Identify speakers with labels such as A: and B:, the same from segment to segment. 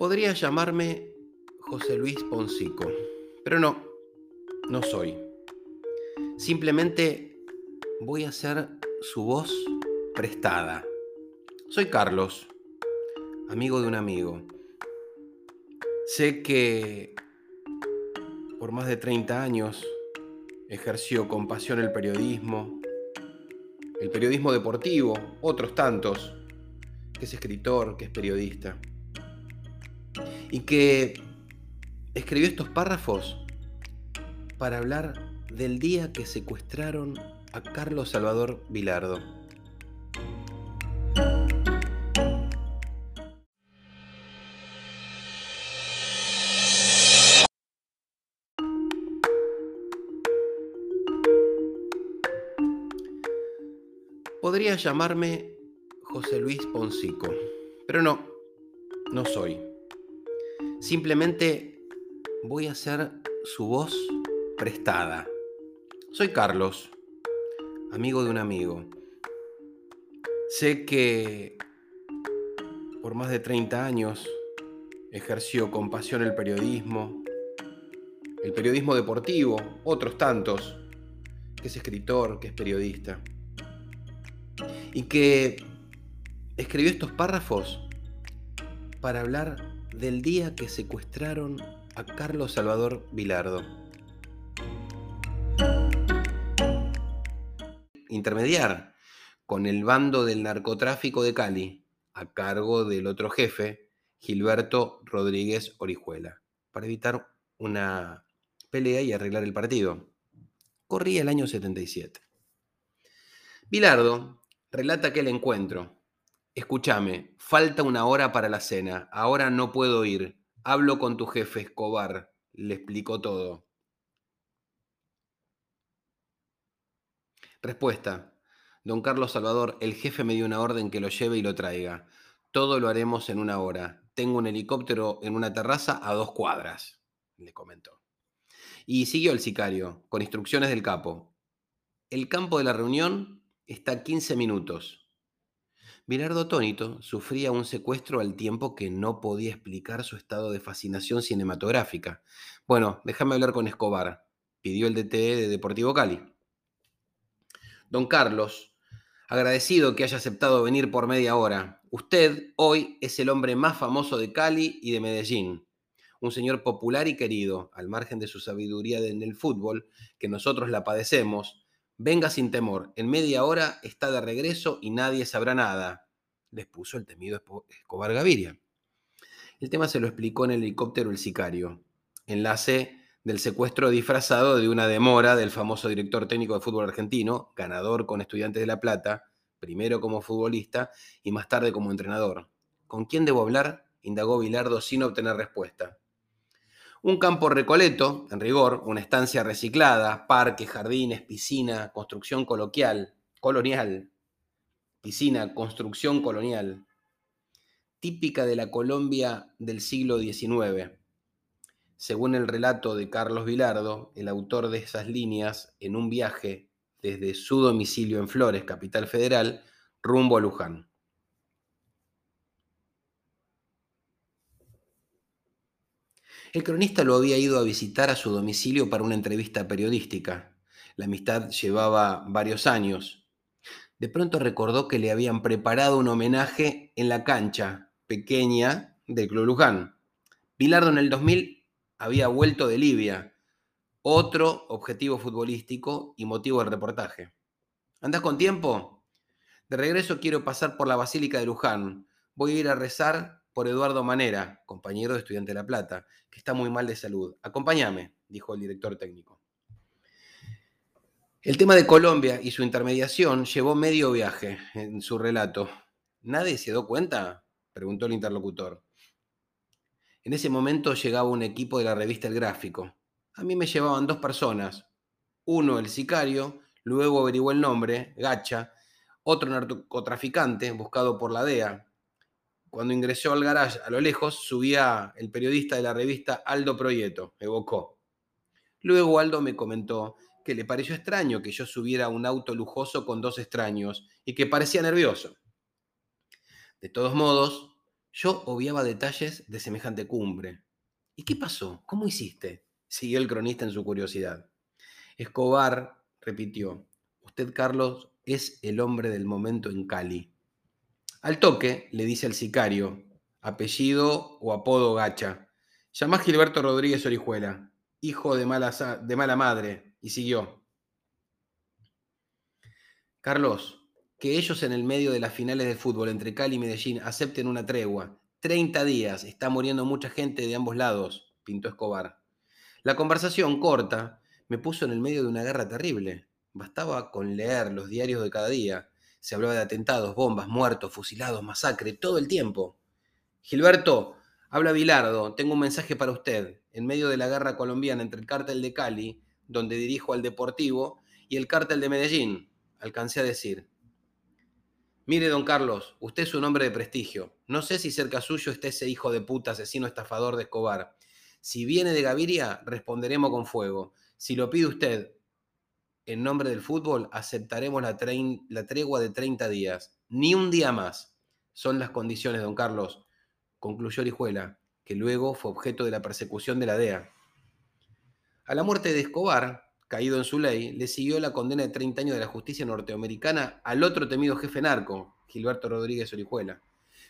A: Podría llamarme José Luis Poncico, pero no, no soy. Simplemente voy a ser su voz prestada. Soy Carlos, amigo de un amigo. Sé que por más de 30 años ejerció con pasión el periodismo, el periodismo deportivo, otros tantos, que es escritor, que es periodista, y que escribió estos párrafos para hablar del día que secuestraron a Carlos Salvador Vilardo. Podría llamarme José Luis Poncico, pero no, no soy. Simplemente voy a ser su voz prestada. Soy Carlos, amigo de un amigo. Sé que por más de 30 años ejerció con pasión el periodismo, el periodismo deportivo, otros tantos, que es escritor, que es periodista y que escribió estos párrafos para hablar del día que secuestraron a Carlos Salvador Vilardo. Intermediar con el bando del narcotráfico de Cali a cargo del otro jefe, Gilberto Rodríguez Orijuela, para evitar una pelea y arreglar el partido. Corría el año 77. Vilardo relata aquel encuentro. Escúchame, falta una hora para la cena, ahora no puedo ir. Hablo con tu jefe, Escobar, le explicó todo. Respuesta. Don Carlos Salvador, el jefe me dio una orden que lo lleve y lo traiga. Todo lo haremos en una hora. Tengo un helicóptero en una terraza a dos cuadras, le comentó. Y siguió el sicario, con instrucciones del capo. El campo de la reunión está a 15 minutos. Bilardo atónito sufría un secuestro al tiempo que no podía explicar su estado de fascinación cinematográfica. Bueno, déjame hablar con Escobar, pidió el DT de Deportivo Cali. Don Carlos, agradecido que haya aceptado venir por media hora. Usted hoy es el hombre más famoso de Cali y de Medellín. Un señor popular y querido, al margen de su sabiduría en el fútbol, que nosotros la padecemos, Venga sin temor, en media hora está de regreso y nadie sabrá nada, les puso el temido Escobar Gaviria. El tema se lo explicó en el helicóptero el sicario, enlace del secuestro disfrazado de una demora del famoso director técnico de fútbol argentino, ganador con Estudiantes de La Plata, primero como futbolista y más tarde como entrenador. ¿Con quién debo hablar? indagó Bilardo sin obtener respuesta. Un campo recoleto, en rigor, una estancia reciclada, parques, jardines, piscina, construcción coloquial, colonial, piscina, construcción colonial, típica de la Colombia del siglo XIX. Según el relato de Carlos Vilardo, el autor de esas líneas, en un viaje desde su domicilio en Flores, capital federal, rumbo a Luján. El cronista lo había ido a visitar a su domicilio para una entrevista periodística. La amistad llevaba varios años. De pronto recordó que le habían preparado un homenaje en la cancha pequeña del Club Luján. Pilardo en el 2000 había vuelto de Libia. Otro objetivo futbolístico y motivo del reportaje. ¿Andás con tiempo? De regreso quiero pasar por la Basílica de Luján. Voy a ir a rezar por Eduardo Manera, compañero de Estudiante de La Plata, que está muy mal de salud. Acompáñame, dijo el director técnico. El tema de Colombia y su intermediación llevó medio viaje en su relato. ¿Nadie se dio cuenta? preguntó el interlocutor. En ese momento llegaba un equipo de la revista El Gráfico. A mí me llevaban dos personas. Uno, el sicario, luego averiguó el nombre, Gacha, otro narcotraficante buscado por la DEA, cuando ingresó al garage a lo lejos, subía el periodista de la revista Aldo Proyeto, evocó. Luego Aldo me comentó que le pareció extraño que yo subiera un auto lujoso con dos extraños y que parecía nervioso. De todos modos, Yo obviaba detalles de semejante cumbre. ¿Y qué pasó? ¿Cómo hiciste? Siguió el cronista en su curiosidad. Escobar repitió, usted, Carlos, es el hombre del momento en Cali. Al toque, le dice al sicario, apellido o apodo gacha, llamá Gilberto Rodríguez Orijuela, hijo de mala, de mala madre, y siguió. Carlos, que ellos en el medio de las finales de fútbol entre Cali y Medellín acepten una tregua. 30 días, está muriendo mucha gente de ambos lados, pintó Escobar. La conversación corta me puso en el medio de una guerra terrible. Bastaba con leer los diarios de cada día. Se hablaba de atentados, bombas, muertos, fusilados, masacre, todo el tiempo. Gilberto, habla Bilardo, tengo un mensaje para usted. En medio de la guerra colombiana entre el cártel de Cali, donde dirijo al Deportivo, y el cártel de Medellín, alcancé a decir. Mire, don Carlos, usted es un hombre de prestigio. No sé si cerca suyo está ese hijo de puta, asesino estafador de Escobar. Si viene de Gaviria, responderemos con fuego. Si lo pide usted en nombre del fútbol, aceptaremos la, tregua de 30 días. Ni un día más. Son las condiciones, don Carlos, concluyó Orijuela, que luego fue objeto de la persecución de la DEA. A la muerte de Escobar, caído en su ley, le siguió la condena de 30 años de la justicia norteamericana al otro temido jefe narco, Gilberto Rodríguez Orijuela.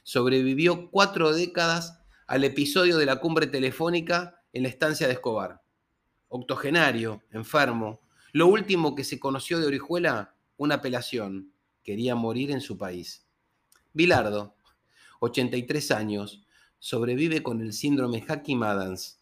A: Sobrevivió cuatro décadas al episodio de la cumbre telefónica en la estancia de Escobar. Octogenario, enfermo. Lo último que se conoció de Orijuela, una apelación. Quería morir en su país. Bilardo, 83 años, sobrevive con el síndrome Hakim-Adams.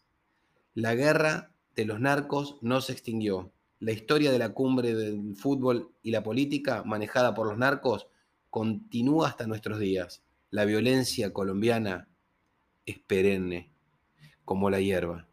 A: La guerra de los narcos no se extinguió. La historia de la cumbre del fútbol y la política manejada por los narcos continúa hasta nuestros días. La violencia colombiana es perenne, como la hierba.